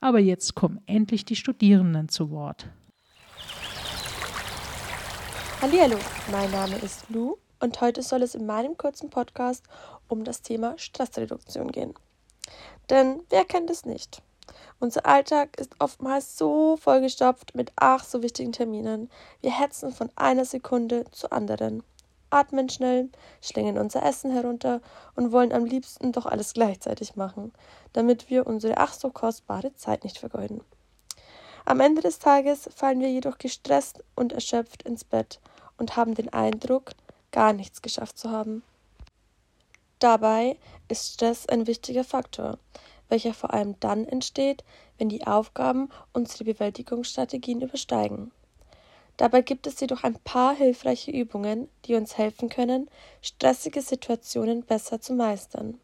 Aber jetzt kommen endlich die Studierenden zu Wort. Hallo, mein Name ist Lou und heute soll es in meinem kurzen Podcast um das Thema Stressreduktion gehen. Denn wer kennt es nicht? Unser Alltag ist oftmals so vollgestopft mit ach so wichtigen Terminen. Wir hetzen von einer Sekunde zur anderen, atmen schnell, schlingen unser Essen herunter und wollen am liebsten doch alles gleichzeitig machen, damit wir unsere ach so kostbare Zeit nicht vergeuden. Am Ende des Tages fallen wir jedoch gestresst und erschöpft ins Bett und haben den Eindruck, gar nichts geschafft zu haben. Dabei ist Stress ein wichtiger Faktor, welcher vor allem dann entsteht, wenn die Aufgaben unsere Bewältigungsstrategien übersteigen. Dabei gibt es jedoch ein paar hilfreiche Übungen, die uns helfen können, stressige Situationen besser zu meistern.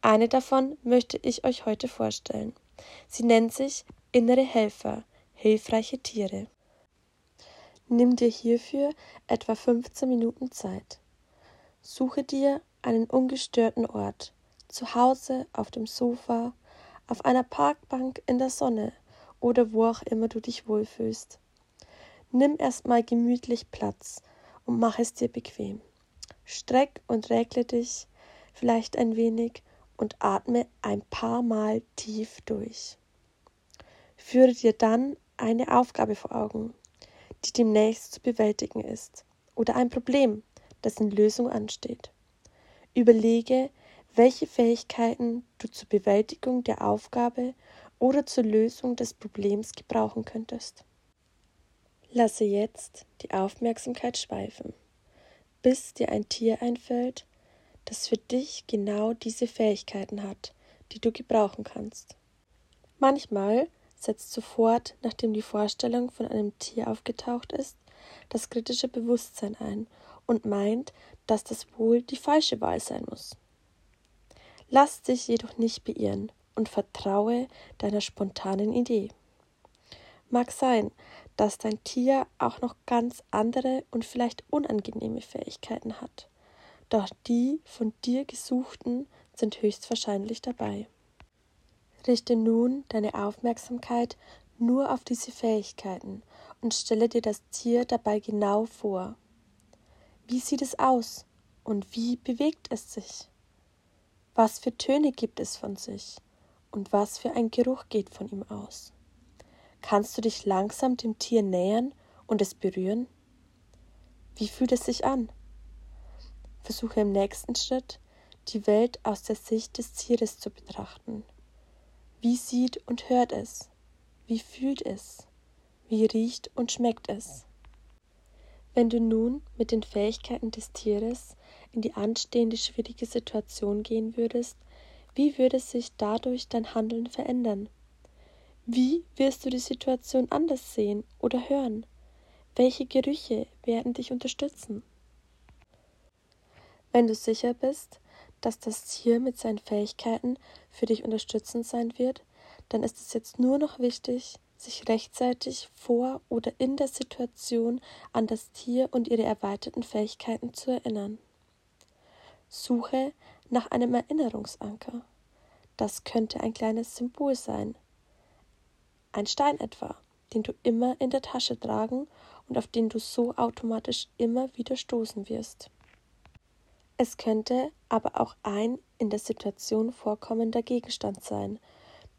Eine davon möchte ich euch heute vorstellen. Sie nennt sich Innere Helfer, hilfreiche Tiere. Nimm dir hierfür etwa 15 Minuten Zeit. Suche dir einen ungestörten Ort, zu Hause, auf dem Sofa, auf einer Parkbank in der Sonne oder wo auch immer du dich wohlfühlst. Nimm erstmal gemütlich Platz und mach es dir bequem. Streck und regle dich vielleicht ein wenig und atme ein paar Mal tief durch. Führe dir dann eine Aufgabe vor Augen, die demnächst zu bewältigen ist, oder ein Problem, dessen Lösung ansteht. Überlege, welche Fähigkeiten du zur Bewältigung der Aufgabe oder zur Lösung des Problems gebrauchen könntest. Lasse jetzt die Aufmerksamkeit schweifen, bis dir ein Tier einfällt, das für dich genau diese Fähigkeiten hat, die du gebrauchen kannst. Manchmal setzt sofort, nachdem die Vorstellung von einem Tier aufgetaucht ist, das kritische Bewusstsein ein und meint, dass das wohl die falsche Wahl sein muss. Lass dich jedoch nicht beirren und vertraue deiner spontanen Idee. Mag sein, dass dein Tier auch noch ganz andere und vielleicht unangenehme Fähigkeiten hat, doch die von dir gesuchten sind höchstwahrscheinlich dabei. Richte nun deine Aufmerksamkeit nur auf diese Fähigkeiten und stelle dir das Tier dabei genau vor. Wie sieht es aus und wie bewegt es sich? Was für Töne gibt es von sich und was für ein Geruch geht von ihm aus? Kannst du dich langsam dem Tier nähern und es berühren? Wie fühlt es sich an? Versuche im nächsten Schritt, die Welt aus der Sicht des Tieres zu betrachten. Wie sieht und hört es? Wie fühlt es? Wie riecht und schmeckt es? Wenn du nun mit den Fähigkeiten des Tieres in die anstehende schwierige Situation gehen würdest, wie würde sich dadurch dein Handeln verändern? Wie wirst du die Situation anders sehen oder hören? Welche Gerüche werden dich unterstützen? Wenn du sicher bist, dass das Tier mit seinen Fähigkeiten für dich unterstützend sein wird, dann ist es jetzt nur noch wichtig, sich rechtzeitig vor oder in der Situation an das Tier und ihre erweiterten Fähigkeiten zu erinnern. Suche nach einem Erinnerungsanker. Das könnte ein kleines Symbol sein. Ein Stein etwa, den du immer in der Tasche tragen und auf den du so automatisch immer wieder stoßen wirst. Es könnte aber auch ein in der Situation vorkommender Gegenstand sein,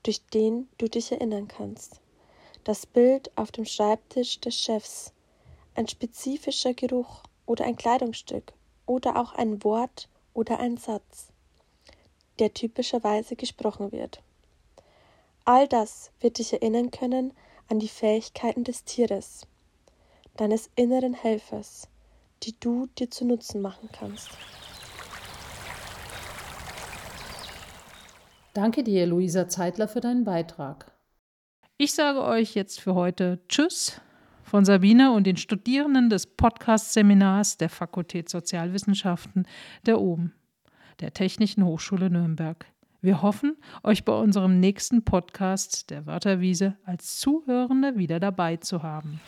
durch den du dich erinnern kannst. Das Bild auf dem Schreibtisch des Chefs, ein spezifischer Geruch oder ein Kleidungsstück oder auch ein Wort oder ein Satz. der typischerweise gesprochen wird. All das wird dich erinnern können an die Fähigkeiten des Tieres, deines inneren Helfers, die du dir zu Nutzen machen kannst. Danke dir, Luisa Zeitler, für deinen Beitrag. Ich sage euch jetzt für heute Tschüss von Sabine und den Studierenden des Podcast-Seminars der Fakultät Sozialwissenschaften der OBEN, der Technischen Hochschule Nürnberg. Wir hoffen, euch bei unserem nächsten Podcast der Wörterwiese als Zuhörende wieder dabei zu haben.